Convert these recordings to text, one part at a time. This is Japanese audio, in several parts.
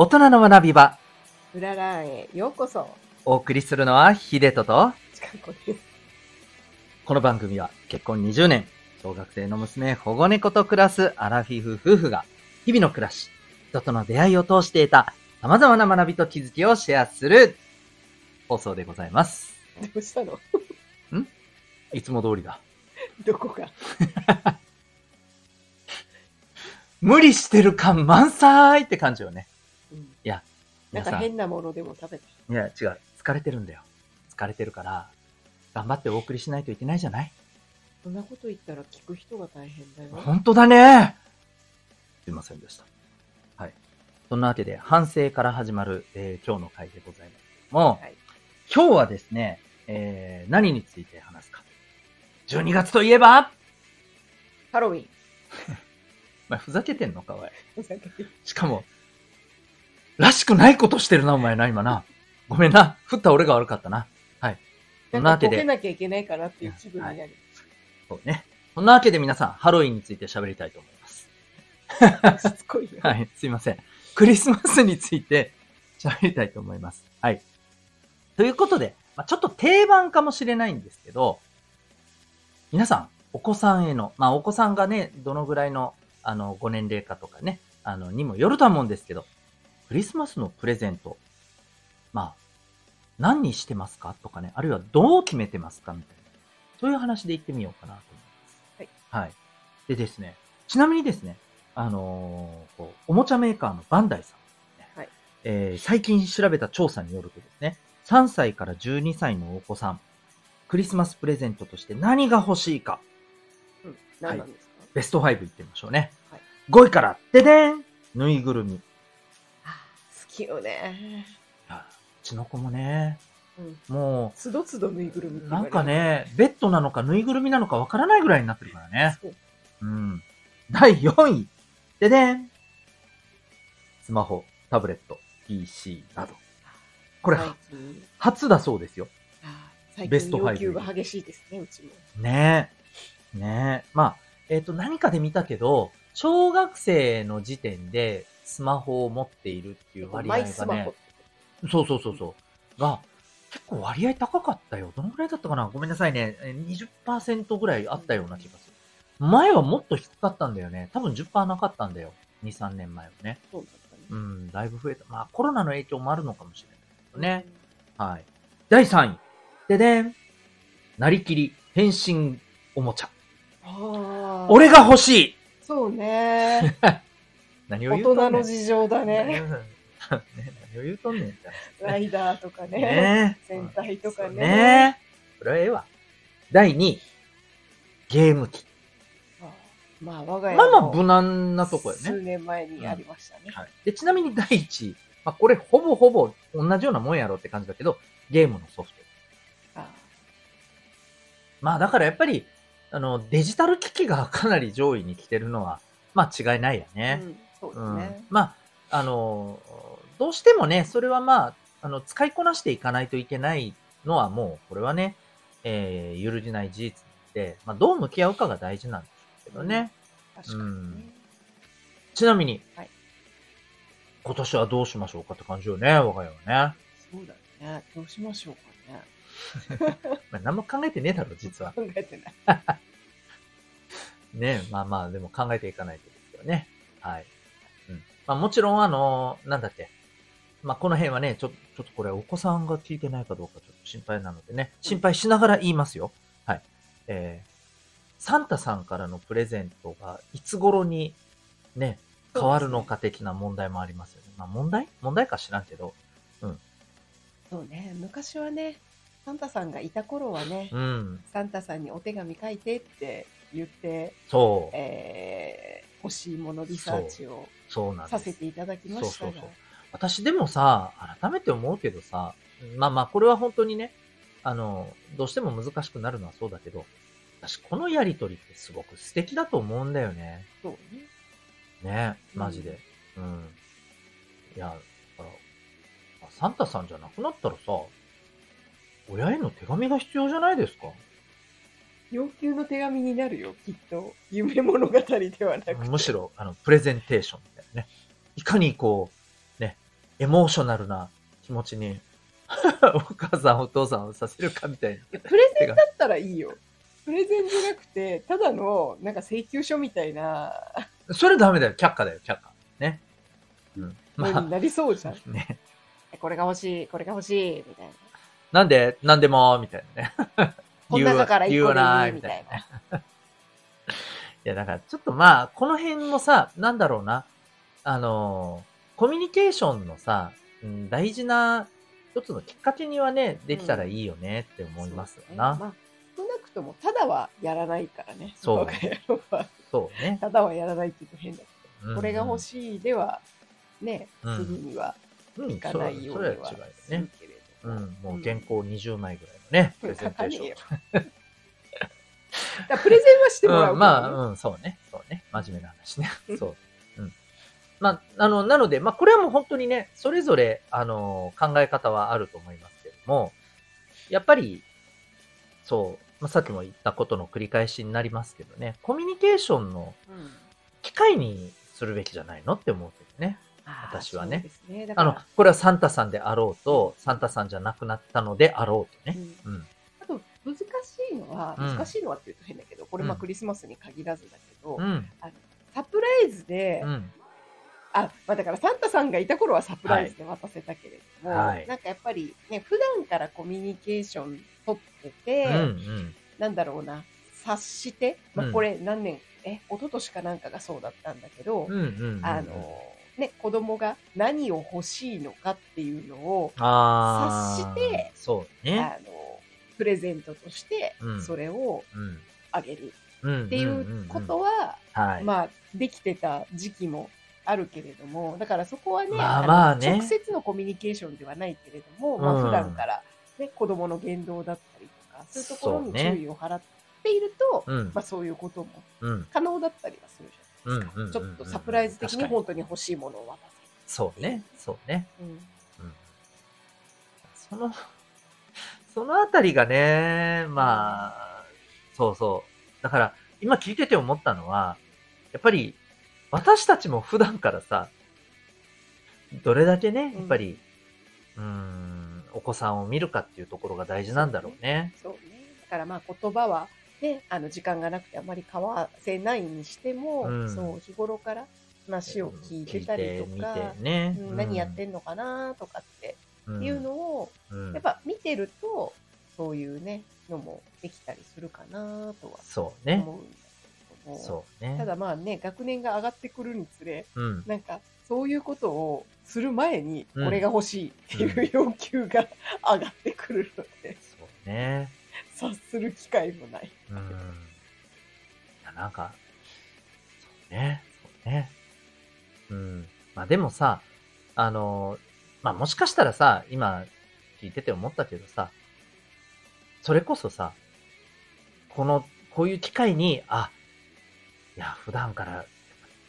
大人の学び場。うららんへようこそ。お送りするのは、ヒデトと、ちかこです。この番組は結婚20年、小学生の娘、保護猫と暮らすアラフィフ夫婦が、日々の暮らし、人との出会いを通して得た様々な学びと気づきをシェアする放送でございます。どうしたの？いつも通りだ。どこが？無理してる感満載って感じよね。なんか変なものでも食べた。や、違う。疲れてるんだよ。疲れてるから、頑張ってお送りしないといけないじゃない？そんなこと言ったら聞く人が大変だよ。本当だね。すいませんでした。はい。そんなわけで、反省から始まる、えー今日の回でございますけども、はい今日はですね、えー何について話すか。12月といえば、ハロウィン。まあ、ふざけてんのか、おい。ふざけてしかも、らしくないことしてるな、お前な、今な。ごめんな。振った俺が悪かったな。はい。そんなわけでなんかボケ、なきゃいけないかなっていう気分になる。そうね。そんなわけで皆さん、ハロウィンについて喋りたいと思います。しつこいよ。はい、すいません。クリスマスについて喋りたいと思います。はい。ということで、まあ、ちょっと定番かもしれないんですけど、皆さん、お子さんへの、まあ、お子さんがね、どのぐらいの、あの、ご年齢かとかね、あの、にもよるとは思うんですけど、クリスマスのプレゼント、まあ、何にしてますか？とかね、あるいはどう決めてますか？みたいな。そういう話で言ってみようかなと思います。はい。でですね、ちなみにですね、あのーこうおもちゃメーカーのバンダイさんね、はいえー最近調べた調査によるとですね、3歳から12歳のお子さん、クリスマスプレゼントとして何が欲しいか、うん。何なんですか、ベスト5いってみましょうね。はい5位から、ででんぬいぐるみ。きよね。あうちの子もね、うん。もつどつどぬいぐるみなんかね、ベッドなのかぬいぐるみなのかわからないぐらいになってるからね。そううん。第4位。ででんスマホ、タブレット、PC など。これ、初だそうですよ。ベスト5近要求が激しいですね、うちも。ねえ。ねえ。まあ、えっ、と、何かで見たけど、小学生の時点でスマホを持っているっていう割合がね。そうそうそうそう。が、結構割合高かったよ。どのぐらいだったかな？ごめんなさいね。えー20%ぐらいあったような気がする。前はもっと低かったんだよね。多分10%なかったんだよ。2、3年前はね。そうだったね。うん、だいぶ増えた。まあ、コロナの影響もあるのかもしれないけどね。はい。第3位。ででん。なりきり変身おもちゃ。ああ。俺が欲しいそうね。何を大言うとんねん。人の事情だね。何を言うとんねんって話ライダーとかね。ねえ。戦隊とかね。ねえ。これはええわ。第2位。ゲーム機。まあ、我が家まあまあも無難なとこよね。数年前にありましたね。はい。で、ちなみに第1位。まあこれほぼほぼ同じようなもんやろって感じだけど、ゲームのソフト。あまあだからやっぱり、あの、デジタル機器がかなり上位に来てるのは、まあ違いないよあね。うん、そうですうんね。まあ、あの、どうしてもね、それはまあ、あの、使いこなしていかないといけないのはもう、これはね、えー、揺るぎない事実で、まあ、どう向き合うかが大事なんですけどね。確かにね。うんちなみに、はい今年はどうしましょうかって感じよね、我が家はね。そうだね。どうしましょうかね。まあ、何も考えてねえだろ、実は。考えてない。ね、まあまあ、でも考えていかないとですよね。はい。うん。まあもちろん、あの、なんだっけ。まあこの辺はね、ちょ、ちょっとこれお子さんが聞いてないかどうかちょっと心配なのでね、心配しながら言いますよ。はい。えー、サンタさんからのプレゼントがいつ頃にね、変わるのか的な問題もありますよね。まあ問題？問題か知らんけど。そうね。昔はね、サンタさんがいた頃はね、うん。サンタさんにお手紙書いてって言って、そう。えー、欲しいものリサーチをそうなんです。させていただきましたが。そうそうそう私でもさ、改めて思うけどさ、まあまあ、これは本当にね、あの、どうしても難しくなるのはそうだけど、私このやりとりってすごく素敵だと思うんだよね。そうね。ね、マジで。うん。いや、だから、あサンタさんじゃなくなったらさ、親への手紙が必要じゃないですか？要求の手紙になるよ、きっと。夢物語ではなくて。むしろ、あの、プレゼンテーションね。いかにこう、ね、エモーショナルな気持ちに、お母さんお父さんをさせるかみたいいやプレゼンだったらいいよ。プレゼンじゃなくて、ただの、なんか請求書みたいな、な。それダメだよ。却下だよ、却下。ね。うん。まのになりそうじゃん。あ、ね。これが欲しい、これが欲しい、みたいな。なんでなんでもみたいなね。この中から一いいみたい。な。いや、だからちょっとまあ、この辺もさ、なんだろうな。あのー、コミュニケーションのさ、うん、大事な一つのきっかけにはね、できたらいいよねって思いますよな。まあ、少なくとも、ただはやらないからね。そうそうね。ただはやらないって言うと変だけど、これが欲い。しいでは、ね、うんすぐにはうん、いかないようにはそれは違うよねする。けれども。うん、もう原稿20枚ぐらいのね、プうんレゼンテーション。だプレゼンはしてもらううん、まあ、うん、そうね。そうね。真面目な話ね。そう。うん。まあ、あの、なので、まあ、これはもう本当にね、それぞれ、あの、考え方はあると思いますけども、やっぱり、そう、まあ、さっきも言ったことの繰り返しになりますけどね、コミュニケーションのうん機会にするべきじゃないのって思うけどね。私はねね。あの、これはサンタさんであろうと、サンタさんじゃなくなったのであろうとね。うんうん。あと、難しいのは、うん難しいのはって言うと変だけど、これまあうんクリスマスに限らずだけど、うん。サプライズで、うん。あ、まあだからサンタさんがいた頃はサプライズで渡せたけれども、はいなんかやっぱりね、普段からコミュニケーション取ってて、うん。うん。なんだろうな、察して、まうんあこれ何年、え、一昨年かなんかがそうだったんだけど、うん。うん。あの、ね、子供が何を欲しいのかっていうのを、察してそうね。あの、プレゼントとしてうん、それをうん。あげるうん。っていうことは、はい。まあ、できてた時期もあるけれども、だからそこはね、まあのまあね直接のコミュニケーションではないけれども、まうんあ普段から、ね、子供の言動だったりとか、そういうところに注意を払っていると、うんまあそういうこともうん。可能だったりはするじゃないですか。うんちょっとサプライズ的に本当に欲しいものを渡そうね。そうね。うん。その、そのあたりがね、まあ、そうそう。だから、今聞いてて思ったのは、やっぱり、私たちも普段からさ、どれだけね、やっぱり、うーん、お子さんを見るかっていうところが大事なんだろうね。そうね。だからまあ言葉は、ね、あの時間がなくてあまり交わせない。にしても、うん。そう日頃から話を聞いてたりとか、ね。うん何やってんのかなとかってうんいうのを、うん。やっぱ見てるとそういうねのもできたりするかなとはそうね。そうね。ただまあね学年が上がってくるにつれうん。なんかそういうことをする前にうんこれが欲しいっていう要求が上がってくるので、そうね。察する機会もない。うん。いや、なんか、そうね。そうね。うん。まあでもさ、あの、まあもしかしたらさ、今聞いてて思ったけどさ、それこそさ、この、こういう機会に、あ、いや、普段から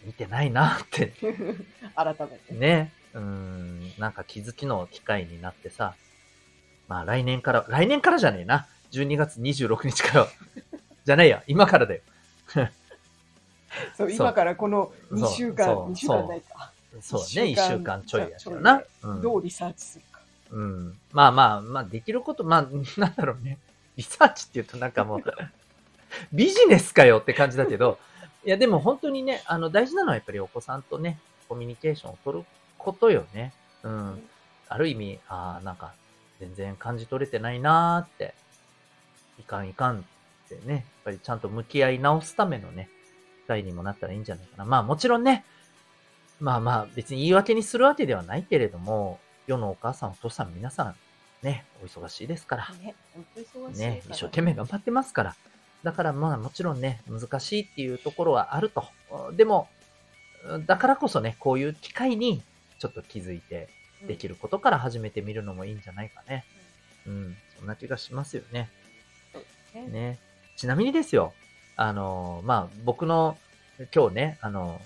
見てないなって 改めて。ね、うん、なんか気づきの機会になってさ、まあ来年から、来年からじゃねえな。12月26日からは。じゃないや、今からだよ。そう今からこの2週間そう2週間ないかそうね、1間週間ちょいやけどちょな。どうリサーチするか。うん。まあまあ、まあできること、まあ、なんだろうね。リサーチって言うとなんかもう、ビジネスかよって感じだけど、いやでも本当にね、あの大事なのはやっぱりお子さんとね、コミュニケーションを取ることよね。うん。ある意味、ああ、なんか、全然感じ取れてないなーって、いかんいかんってね、やっぱりちゃんと向き合い直すためのね、機会にもなったらいいんじゃないかな。まあもちろんね、まあまあ別に言い訳にするわけではないけれども、世のお母さんお父さん皆さん、ね、お忙しいですから。ね、本当に忙しいから。ね、一生懸命頑張ってますから。だからまあもちろんね、難しいっていうところはあると。でも、だからこそね、こういう機会にちょっと気づいてできる。ることから始めてみるのもいいんじゃないかね。うん、そんな気がしますよね。ねね。ちなみにですよ、あの、まあ僕の今日ね、あの、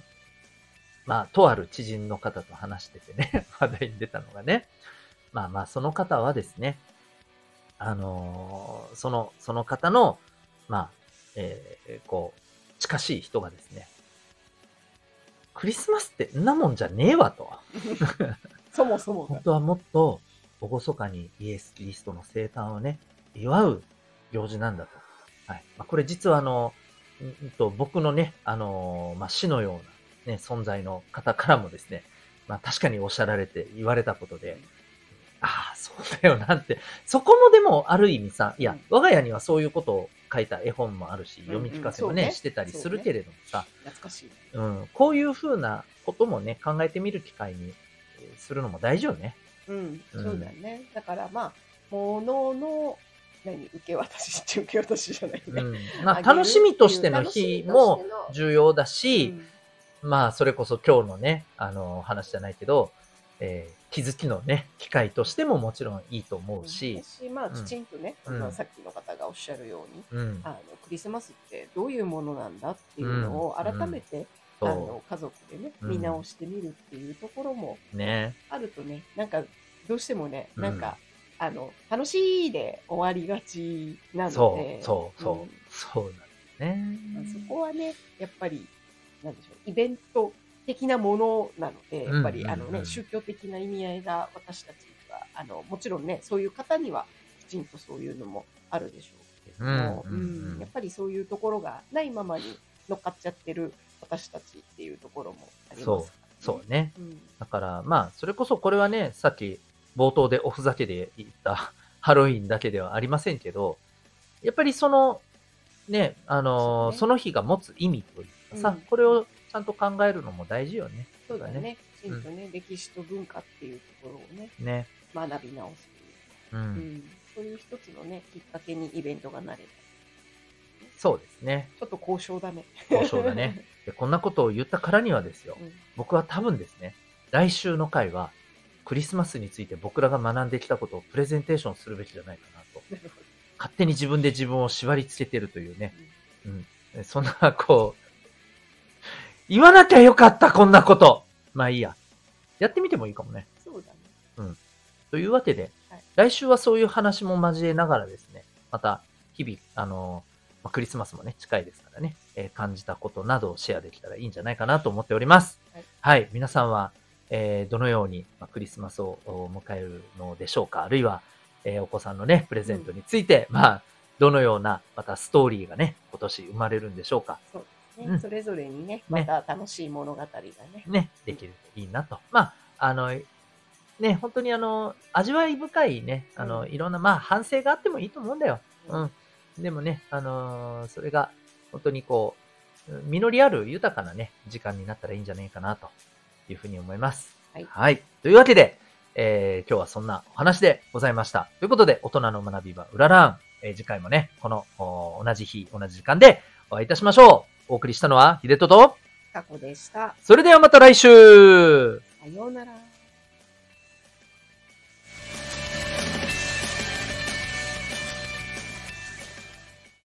まあとある知人の方と話しててね、話題に出たのがね、まあまあその方はですね、あのその、その方の、まあ、えーこう、近しい人がですね、クリスマスってんなもんじゃねえわと。そもそもが。本当はもっと、厳かにイエス・キリストの生誕をね、祝う行事なんだと。はい。まあ、これ実はあの、んんと僕のね、あのーまあ、死のような、ね、存在の方からもですね、まあ、確かにおっしゃられて言われたことで、ああ、そうだよなって、そこもでもある意味さ、いや、うん我が家にはそういうことを書いた絵本もあるし、うん読み聞かせもね、してたりするけれどもさ、懐かしい。うん、こういうふうなこともね、考えてみる機会にえーするのも大事よね。うん、うん。そうだよね。だからまあ、ものの、何、受け渡しって受け渡しじゃないね。うん。まあ、楽しみとしての日も重要だし、うん。まあ、それこそ今日のね、あの、話じゃないけど、えー気づきのね、機会としてももちろんいいと思うし、私まあ、うんきちんとね、うん。まあさっきのっしゃるように、うん。あのクリスマスってどういうものなんだっていうのをうん改めて、あその家族でね、うん見直してみるっていうところもう。ね。あるとね、なんかどうしてもね、うんなんか、あの楽しいで終わりがちなのそで、う、そう、そう、んそうなんですね。まあそこはね、やっぱり、なんでしょう、イベント的なものなので、やっぱり、うんあのね、うん宗教的な意味合いが私たちは、あの、もちろんね、そういう方にはきちんとそういうのもあるでしょども、うんうんうんやっぱりそういうところがないままに乗っかっちゃってる私たちっていうところもありますから、そうね。うん。だから、まあ、それこそこれはね、さっき冒頭でおふざけで言った ハロウィンだけではありませんけど、やっぱりその、ね、あのねその日が持つ意味というかさ、うんこれをちゃんと考えるのも大事よね。そうだね。きちんとね、歴史と文化っていうところをね、ね。学び直すというう。ん、そういう一つのね、きっかけにイベントがなれば。そうですね。ちょっと交渉だね。交渉だね。でこんなことを言ったからにはですよ。うん僕は多分ですね、来週の回は、クリスマスについて僕らが学んできたことをプレゼンテーションするべきじゃないかなと。勝手に自分で自分を縛り付けてるというね。うん。そんな、こう、言わなきゃよかった、こんなこと。まあいいや。やってみてもいいかもね。そうだね。というわけで、はい来週はそういう話も交えながらですね、また、日々、あのまあクリスマスもね、近いですからね、えー感じたことなどをシェアできたらいいんじゃないかなと思っております。はい。皆さんは、えーどのように、まあクリスマスをお迎えるのでしょうか？あるいは、えーお子さんのね、プレゼントについて、まあ、どのような、またストーリーがね、今年生まれるんでしょうか？そうですね、うん。それぞれにね、また楽しい物語がね。ね、できるといいなと。まあ、あの、ね、本当にあの、味わい深いね、あの、うんいろんな、まあ、反省があってもいいと思うんだよ。うん。でもね、あのーそれが、本当にこう、実りある豊かなね、時間になったらいいんじゃないかな、というふうに思います。はいというわけで、えー今日はそんなお話でございました。ということで、大人の学び場、うららん。えー次回もね、この、お同じ日、同じ時間でお会いいたしましょう。お送りしたのは、秀人と、過去でした。それではまた来週さようなら。